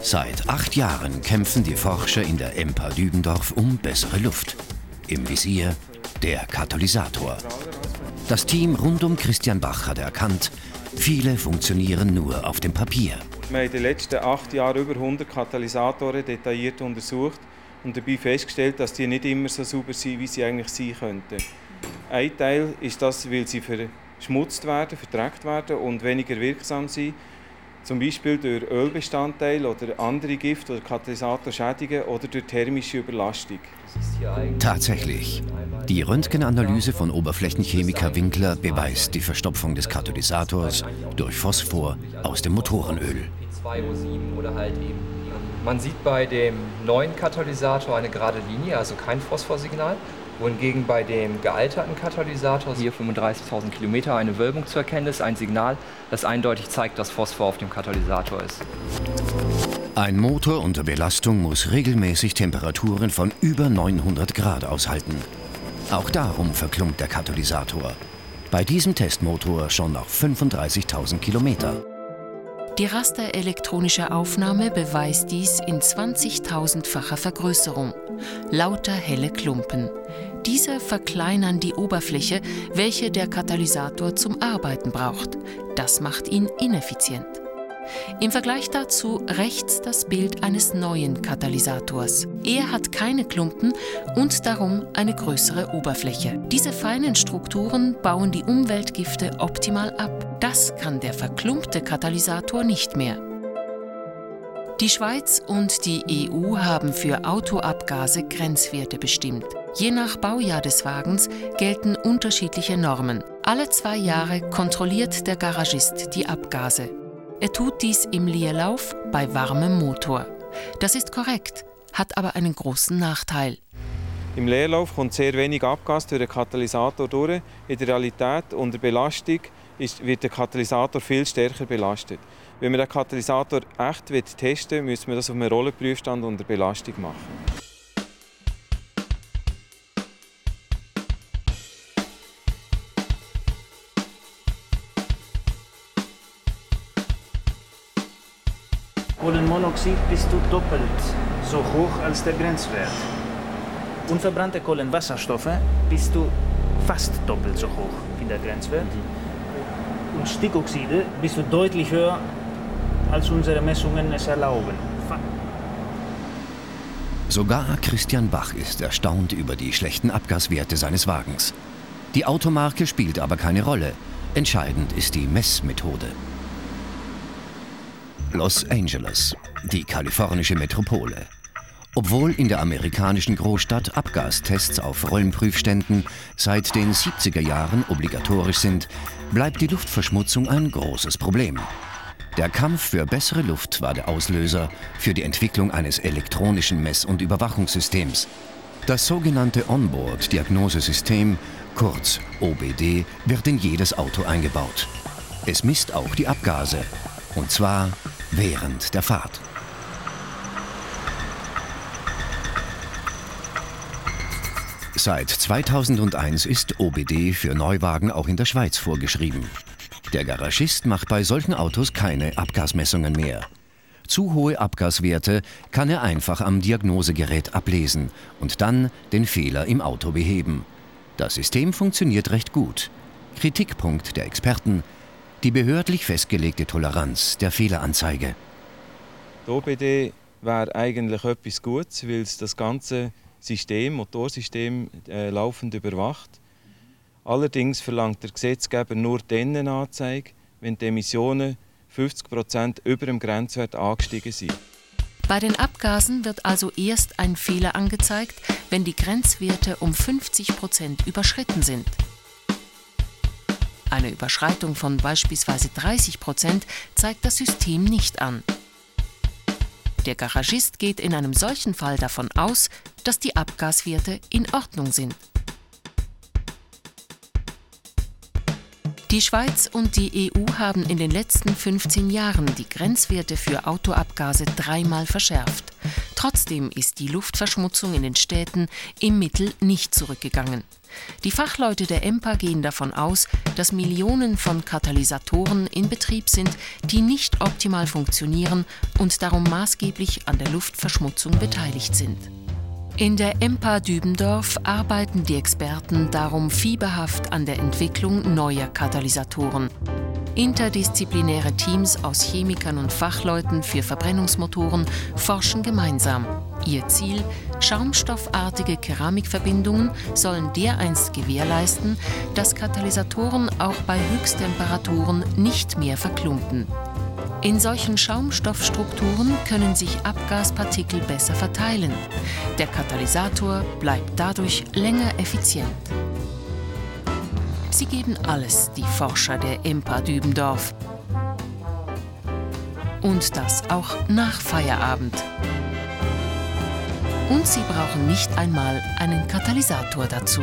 Seit acht Jahren kämpfen die Forscher in der EMPA Dübendorf um bessere Luft. Im Visier der Katalysator. Das Team rund um Christian Bach hat erkannt, viele funktionieren nur auf dem Papier. Wir haben in den letzten acht Jahren über 100 Katalysatoren detailliert untersucht und dabei festgestellt, dass die nicht immer so sauber sind, wie sie eigentlich sein könnten. Ein Teil ist das, weil sie verschmutzt werden, verdreckt werden und weniger wirksam sind. Zum Beispiel durch Ölbestandteile oder andere Gifte oder Katalysatorschädigungen oder durch thermische Überlastung. Tatsächlich. Die Röntgenanalyse von Oberflächenchemiker Winkler beweist die Verstopfung des Katalysators durch Phosphor aus dem Motorenöl. Man sieht bei dem neuen Katalysator eine gerade Linie, also kein Phosphorsignal wohingegen bei dem gealterten Katalysator hier 35.000 Kilometer eine Wölbung zu erkennen ist, ein Signal, das eindeutig zeigt, dass Phosphor auf dem Katalysator ist. Ein Motor unter Belastung muss regelmäßig Temperaturen von über 900 Grad aushalten. Auch darum verklumpt der Katalysator. Bei diesem Testmotor schon nach 35.000 Kilometer. Die rasterelektronische Aufnahme beweist dies in 20.000-facher Vergrößerung. Lauter helle Klumpen. Diese verkleinern die Oberfläche, welche der Katalysator zum Arbeiten braucht. Das macht ihn ineffizient. Im Vergleich dazu rechts das Bild eines neuen Katalysators. Er hat keine Klumpen und darum eine größere Oberfläche. Diese feinen Strukturen bauen die Umweltgifte optimal ab. Das kann der verklumpte Katalysator nicht mehr. Die Schweiz und die EU haben für Autoabgase Grenzwerte bestimmt. Je nach Baujahr des Wagens gelten unterschiedliche Normen. Alle zwei Jahre kontrolliert der Garagist die Abgase. Er tut dies im Leerlauf bei warmem Motor. Das ist korrekt, hat aber einen großen Nachteil. Im Leerlauf kommt sehr wenig Abgas durch den Katalysator durch. In der Realität unter Belastung ist, wird der Katalysator viel stärker belastet. Wenn wir den Katalysator echt testen will, müssen wir das auf einem Rollenprüfstand unter Belastung machen. Kohlenmonoxid bist du doppelt so hoch als der Grenzwert. Unverbrannte Kohlenwasserstoffe bist du fast doppelt so hoch wie der Grenzwert. Und Stickoxide bist du deutlich höher, als unsere Messungen es erlauben. Sogar Christian Bach ist erstaunt über die schlechten Abgaswerte seines Wagens. Die Automarke spielt aber keine Rolle. Entscheidend ist die Messmethode. Los Angeles, die kalifornische Metropole. Obwohl in der amerikanischen Großstadt Abgastests auf Rollenprüfständen seit den 70er Jahren obligatorisch sind, bleibt die Luftverschmutzung ein großes Problem. Der Kampf für bessere Luft war der Auslöser für die Entwicklung eines elektronischen Mess- und Überwachungssystems. Das sogenannte Onboard-Diagnosesystem, kurz OBD, wird in jedes Auto eingebaut. Es misst auch die Abgase, und zwar während der Fahrt. Seit 2001 ist OBD für Neuwagen auch in der Schweiz vorgeschrieben. Der Garagist macht bei solchen Autos keine Abgasmessungen mehr. Zu hohe Abgaswerte kann er einfach am Diagnosegerät ablesen und dann den Fehler im Auto beheben. Das System funktioniert recht gut. Kritikpunkt der Experten, die behördlich festgelegte Toleranz der Fehleranzeige. Die OBD wäre eigentlich etwas Gutes, weil es das ganze System, Motorsystem äh, laufend überwacht. Allerdings verlangt der Gesetzgeber nur dann eine Anzeige, wenn die Emissionen 50 Prozent über dem Grenzwert angestiegen sind. Bei den Abgasen wird also erst ein Fehler angezeigt, wenn die Grenzwerte um 50 Prozent überschritten sind. Eine Überschreitung von beispielsweise 30 Prozent zeigt das System nicht an. Der Garagist geht in einem solchen Fall davon aus, dass die Abgaswerte in Ordnung sind. Die Schweiz und die EU haben in den letzten 15 Jahren die Grenzwerte für Autoabgase dreimal verschärft. Trotzdem ist die Luftverschmutzung in den Städten im Mittel nicht zurückgegangen. Die Fachleute der EMPA gehen davon aus, dass Millionen von Katalysatoren in Betrieb sind, die nicht optimal funktionieren und darum maßgeblich an der Luftverschmutzung beteiligt sind. In der EMPA Dübendorf arbeiten die Experten darum fieberhaft an der Entwicklung neuer Katalysatoren. Interdisziplinäre Teams aus Chemikern und Fachleuten für Verbrennungsmotoren forschen gemeinsam. Ihr Ziel, schaumstoffartige Keramikverbindungen sollen dereinst gewährleisten, dass Katalysatoren auch bei Höchsttemperaturen nicht mehr verklumpen. In solchen Schaumstoffstrukturen können sich Abgaspartikel besser verteilen. Der Katalysator bleibt dadurch länger effizient. Sie geben alles, die Forscher der EMPA Dübendorf. Und das auch nach Feierabend. Und sie brauchen nicht einmal einen Katalysator dazu.